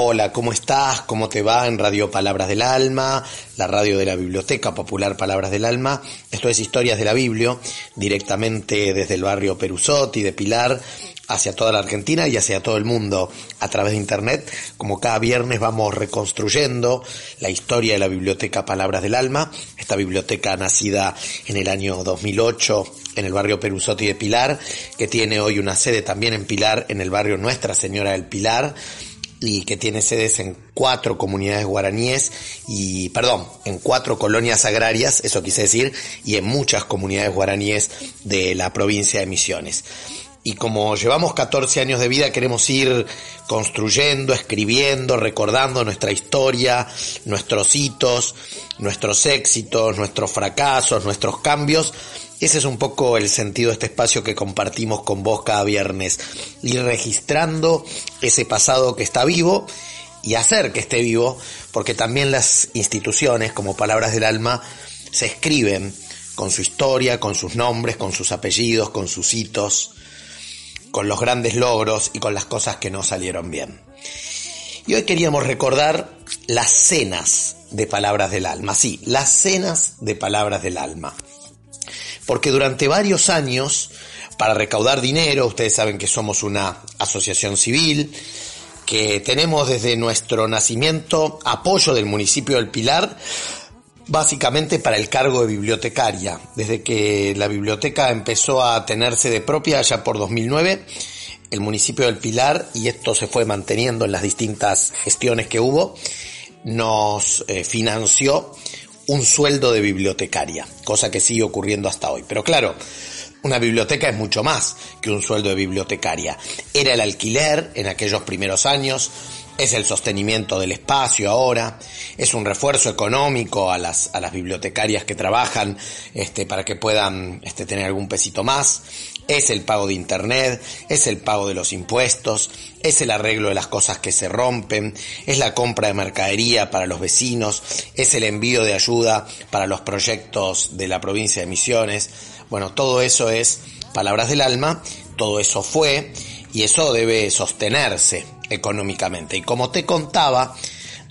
Hola, ¿cómo estás? ¿Cómo te va en Radio Palabras del Alma, la radio de la Biblioteca Popular Palabras del Alma? Esto es Historias de la Biblia, directamente desde el barrio Perusotti de Pilar hacia toda la Argentina y hacia todo el mundo a través de Internet. Como cada viernes vamos reconstruyendo la historia de la Biblioteca Palabras del Alma, esta biblioteca nacida en el año 2008 en el barrio Perusotti de Pilar, que tiene hoy una sede también en Pilar, en el barrio Nuestra Señora del Pilar y que tiene sedes en cuatro comunidades guaraníes y, perdón, en cuatro colonias agrarias, eso quise decir, y en muchas comunidades guaraníes de la provincia de Misiones. Y como llevamos 14 años de vida, queremos ir construyendo, escribiendo, recordando nuestra historia, nuestros hitos, nuestros éxitos, nuestros fracasos, nuestros cambios, ese es un poco el sentido de este espacio que compartimos con vos cada viernes. Ir registrando ese pasado que está vivo y hacer que esté vivo, porque también las instituciones, como palabras del alma, se escriben con su historia, con sus nombres, con sus apellidos, con sus hitos, con los grandes logros y con las cosas que no salieron bien. Y hoy queríamos recordar las cenas de palabras del alma, sí, las cenas de palabras del alma porque durante varios años, para recaudar dinero, ustedes saben que somos una asociación civil, que tenemos desde nuestro nacimiento apoyo del municipio del Pilar, básicamente para el cargo de bibliotecaria. Desde que la biblioteca empezó a tenerse de propia ya por 2009, el municipio del Pilar, y esto se fue manteniendo en las distintas gestiones que hubo, nos eh, financió un sueldo de bibliotecaria, cosa que sigue ocurriendo hasta hoy. Pero claro, una biblioteca es mucho más que un sueldo de bibliotecaria. Era el alquiler en aquellos primeros años, es el sostenimiento del espacio ahora, es un refuerzo económico a las, a las bibliotecarias que trabajan este, para que puedan este, tener algún pesito más, es el pago de internet, es el pago de los impuestos, es el arreglo de las cosas que se rompen, es la compra de mercadería para los vecinos, es el envío de ayuda para los proyectos de la provincia de Misiones. Bueno, todo eso es palabras del alma, todo eso fue y eso debe sostenerse económicamente. Y como te contaba,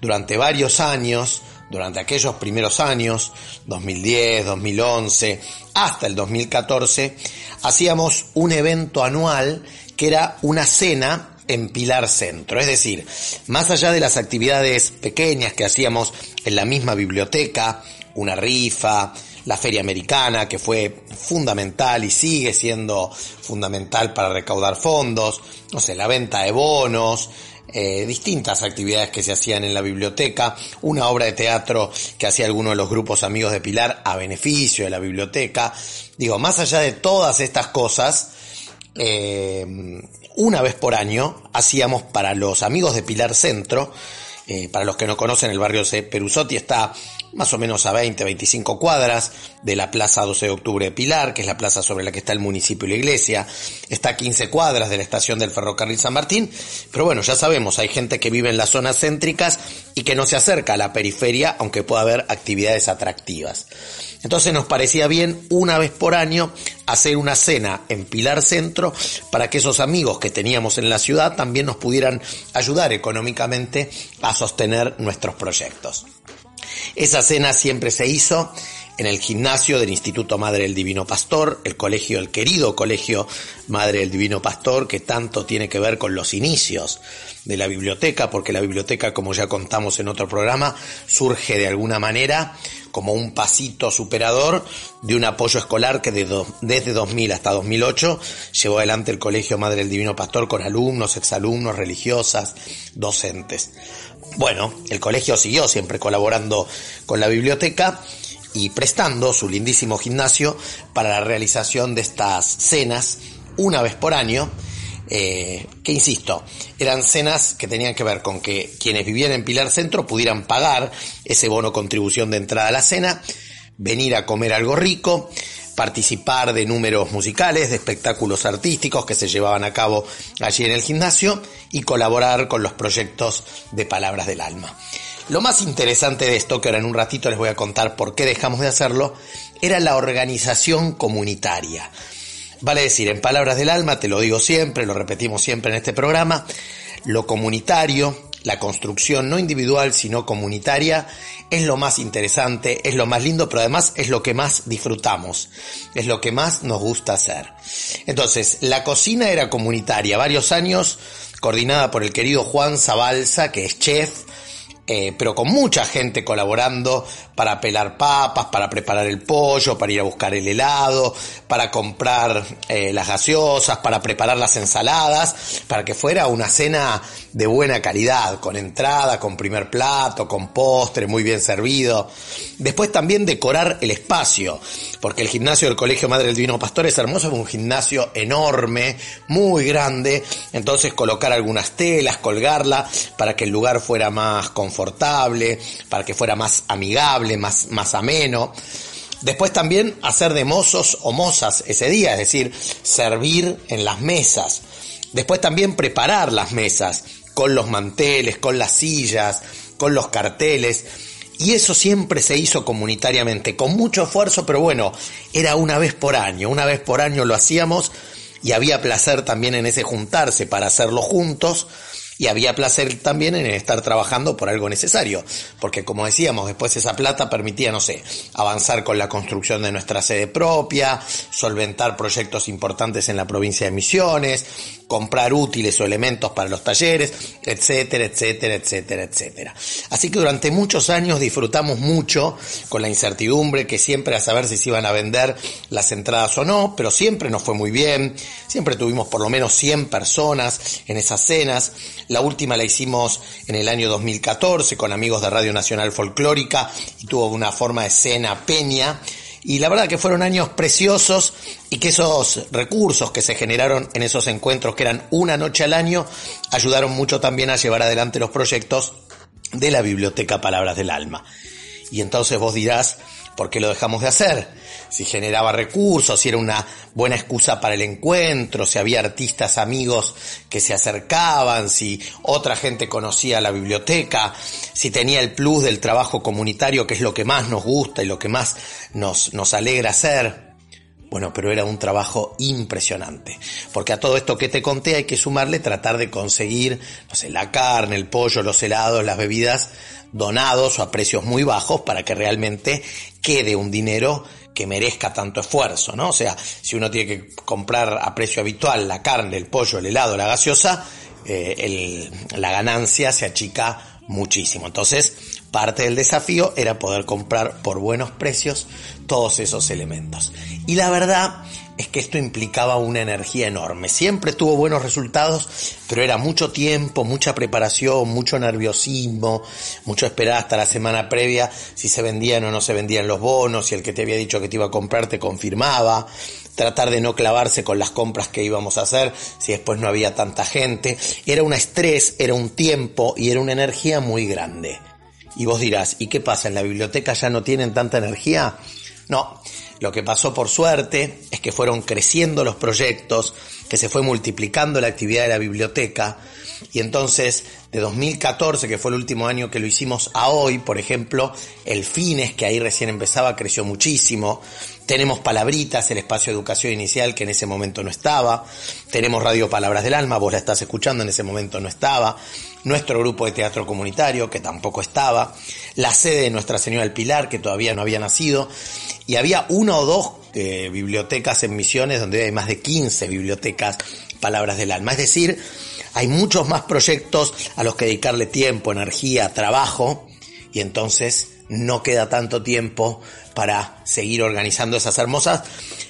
durante varios años, durante aquellos primeros años, 2010, 2011, hasta el 2014, hacíamos un evento anual que era una cena en Pilar Centro. Es decir, más allá de las actividades pequeñas que hacíamos en la misma biblioteca, una rifa, la feria americana, que fue fundamental y sigue siendo fundamental para recaudar fondos, no sé, la venta de bonos, eh, distintas actividades que se hacían en la biblioteca, una obra de teatro que hacía alguno de los grupos amigos de Pilar a beneficio de la biblioteca. Digo, más allá de todas estas cosas, eh, una vez por año hacíamos para los amigos de Pilar Centro, eh, para los que no conocen el barrio de Perusotti está más o menos a 20, 25 cuadras de la Plaza 12 de Octubre de Pilar, que es la plaza sobre la que está el municipio y la iglesia, está a 15 cuadras de la estación del ferrocarril San Martín, pero bueno, ya sabemos, hay gente que vive en las zonas céntricas y que no se acerca a la periferia, aunque pueda haber actividades atractivas. Entonces nos parecía bien una vez por año hacer una cena en Pilar Centro para que esos amigos que teníamos en la ciudad también nos pudieran ayudar económicamente a sostener nuestros proyectos. Esa cena siempre se hizo en el gimnasio del Instituto Madre del Divino Pastor, el colegio, el querido colegio Madre del Divino Pastor, que tanto tiene que ver con los inicios de la biblioteca, porque la biblioteca, como ya contamos en otro programa, surge de alguna manera como un pasito superador de un apoyo escolar que desde 2000 hasta 2008 llevó adelante el Colegio Madre del Divino Pastor con alumnos, exalumnos, religiosas, docentes. Bueno, el colegio siguió siempre colaborando con la biblioteca y prestando su lindísimo gimnasio para la realización de estas cenas una vez por año. Eh, que insisto, eran cenas que tenían que ver con que quienes vivían en Pilar Centro pudieran pagar ese bono contribución de entrada a la cena, venir a comer algo rico, participar de números musicales, de espectáculos artísticos que se llevaban a cabo allí en el gimnasio y colaborar con los proyectos de Palabras del Alma. Lo más interesante de esto, que ahora en un ratito les voy a contar por qué dejamos de hacerlo, era la organización comunitaria. Vale decir, en palabras del alma, te lo digo siempre, lo repetimos siempre en este programa, lo comunitario, la construcción no individual sino comunitaria, es lo más interesante, es lo más lindo, pero además es lo que más disfrutamos, es lo que más nos gusta hacer. Entonces, la cocina era comunitaria, varios años, coordinada por el querido Juan Zabalza, que es chef, eh, pero con mucha gente colaborando para pelar papas, para preparar el pollo, para ir a buscar el helado, para comprar eh, las gaseosas, para preparar las ensaladas, para que fuera una cena de buena calidad, con entrada, con primer plato, con postre, muy bien servido. Después también decorar el espacio, porque el gimnasio del Colegio Madre del Divino Pastor es hermoso, es un gimnasio enorme, muy grande, entonces colocar algunas telas, colgarla para que el lugar fuera más confortable, para que fuera más amigable, más, más ameno. Después también hacer de mozos o mozas ese día, es decir, servir en las mesas. Después también preparar las mesas con los manteles, con las sillas, con los carteles. Y eso siempre se hizo comunitariamente, con mucho esfuerzo, pero bueno, era una vez por año, una vez por año lo hacíamos y había placer también en ese juntarse para hacerlo juntos y había placer también en estar trabajando por algo necesario, porque como decíamos, después esa plata permitía, no sé, avanzar con la construcción de nuestra sede propia, solventar proyectos importantes en la provincia de Misiones, comprar útiles o elementos para los talleres, etcétera, etcétera, etcétera, etcétera. Así que durante muchos años disfrutamos mucho con la incertidumbre que siempre a saber si se iban a vender las entradas o no, pero siempre nos fue muy bien, siempre tuvimos por lo menos 100 personas en esas cenas, la última la hicimos en el año 2014 con amigos de Radio Nacional Folclórica y tuvo una forma de cena peña y la verdad que fueron años preciosos y que esos recursos que se generaron en esos encuentros, que eran una noche al año, ayudaron mucho también a llevar adelante los proyectos de la Biblioteca Palabras del Alma. Y entonces vos dirás, ¿por qué lo dejamos de hacer? Si generaba recursos, si era una buena excusa para el encuentro, si había artistas amigos que se acercaban, si otra gente conocía la biblioteca, si tenía el plus del trabajo comunitario, que es lo que más nos gusta y lo que más nos, nos alegra hacer. Bueno, pero era un trabajo impresionante, porque a todo esto que te conté hay que sumarle tratar de conseguir, no sé, la carne, el pollo, los helados, las bebidas donados o a precios muy bajos para que realmente quede un dinero que merezca tanto esfuerzo, ¿no? O sea, si uno tiene que comprar a precio habitual la carne, el pollo, el helado, la gaseosa, eh, la ganancia se achica muchísimo. Entonces, parte del desafío era poder comprar por buenos precios todos esos elementos. Y la verdad es que esto implicaba una energía enorme. Siempre tuvo buenos resultados, pero era mucho tiempo, mucha preparación, mucho nerviosismo, mucho esperar hasta la semana previa si se vendían o no se vendían los bonos, si el que te había dicho que te iba a comprar te confirmaba, tratar de no clavarse con las compras que íbamos a hacer si después no había tanta gente. Era un estrés, era un tiempo y era una energía muy grande. Y vos dirás, ¿y qué pasa? ¿En la biblioteca ya no tienen tanta energía? No, lo que pasó por suerte es que fueron creciendo los proyectos, que se fue multiplicando la actividad de la biblioteca y entonces de 2014, que fue el último año que lo hicimos, a hoy, por ejemplo, el Fines, que ahí recién empezaba, creció muchísimo. Tenemos Palabritas, el espacio de educación inicial, que en ese momento no estaba. Tenemos Radio Palabras del Alma, vos la estás escuchando, en ese momento no estaba. Nuestro grupo de teatro comunitario, que tampoco estaba. La sede de Nuestra Señora del Pilar, que todavía no había nacido. Y había una o dos eh, bibliotecas en Misiones, donde hay más de 15 bibliotecas Palabras del Alma. Es decir, hay muchos más proyectos a los que dedicarle tiempo, energía, trabajo, y entonces no queda tanto tiempo para seguir organizando esas hermosas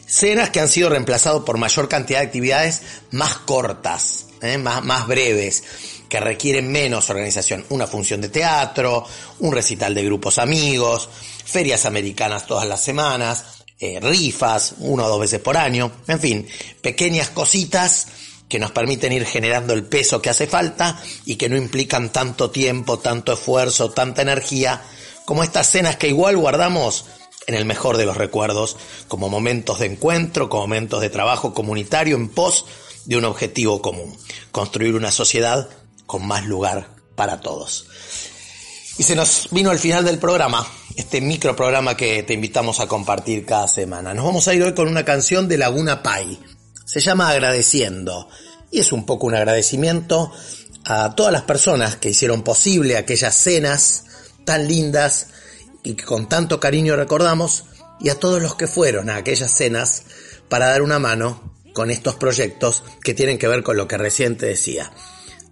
cenas que han sido reemplazadas por mayor cantidad de actividades más cortas, ¿eh? más, más breves, que requieren menos organización. Una función de teatro, un recital de grupos amigos, ferias americanas todas las semanas, eh, rifas, una o dos veces por año, en fin, pequeñas cositas que nos permiten ir generando el peso que hace falta y que no implican tanto tiempo, tanto esfuerzo, tanta energía, como estas cenas que igual guardamos en el mejor de los recuerdos, como momentos de encuentro, como momentos de trabajo comunitario en pos de un objetivo común, construir una sociedad con más lugar para todos. Y se nos vino al final del programa, este micro programa que te invitamos a compartir cada semana. Nos vamos a ir hoy con una canción de Laguna Pai. Se llama Agradeciendo y es un poco un agradecimiento a todas las personas que hicieron posible aquellas cenas tan lindas y que con tanto cariño recordamos y a todos los que fueron a aquellas cenas para dar una mano con estos proyectos que tienen que ver con lo que recién te decía.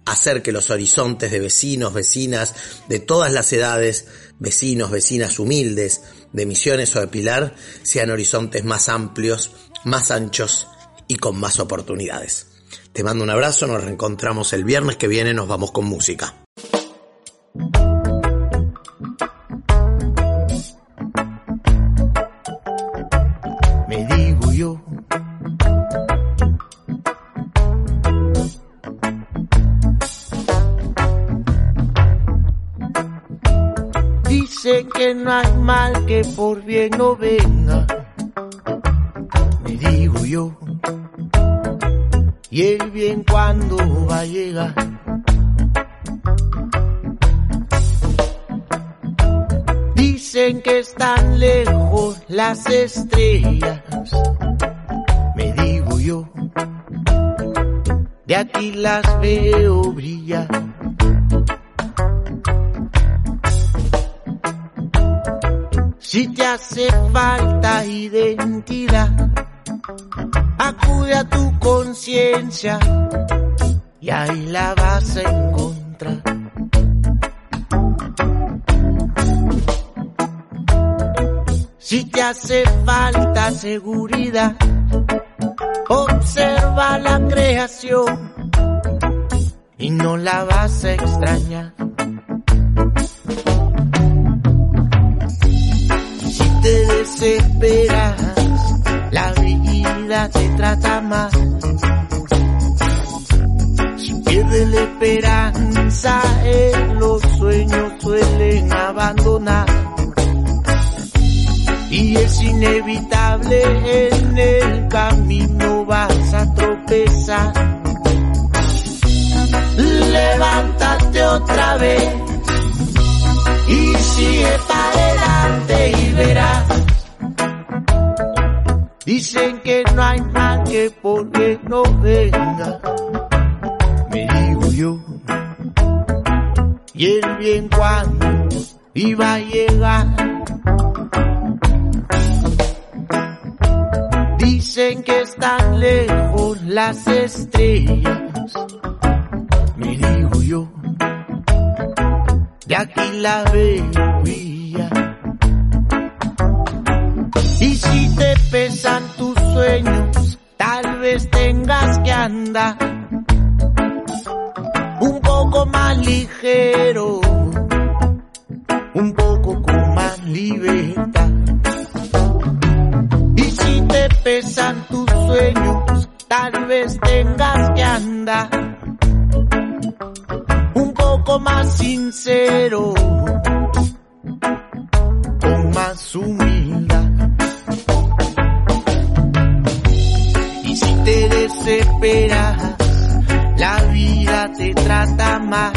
Hacer que los horizontes de vecinos, vecinas, de todas las edades, vecinos, vecinas humildes, de Misiones o de Pilar, sean horizontes más amplios, más anchos y con más oportunidades. Te mando un abrazo, nos reencontramos el viernes que viene, nos vamos con música. Me digo yo. Que no hay mal que por bien no venga. Me digo yo. Y el bien cuando va a llegar. Dicen que están lejos las estrellas. Me digo yo. De aquí las veo brillar. Si te hace falta identidad, acude a tu conciencia y ahí la vas a encontrar. Si te hace falta seguridad, observa la creación y no la vas a extrañar. Desesperas, la vida te trata mal. Si pierdes la esperanza, en los sueños suelen abandonar. Y es inevitable, en el camino vas a tropezar. Levántate otra vez Dicen que no hay mal que por bien no venga. Me digo yo. Y el bien cuando iba a llegar. Dicen que están lejos las estrellas. Me digo yo. De aquí la veo. Y si te pesan tus sueños, tal vez tengas que andar un poco más ligero, un poco con más libertad. Y si te pesan tus sueños, tal vez tengas que andar un poco más sincero, con más humildad. Te desesperas, la vida te trata mal.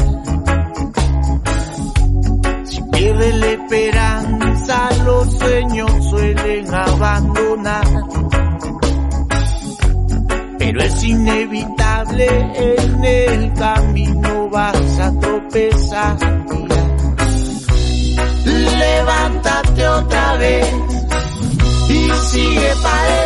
Si pierdes la esperanza, los sueños suelen abandonar. Pero es inevitable, en el camino vas a tropezar. Levántate otra vez y sigue para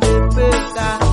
empezar.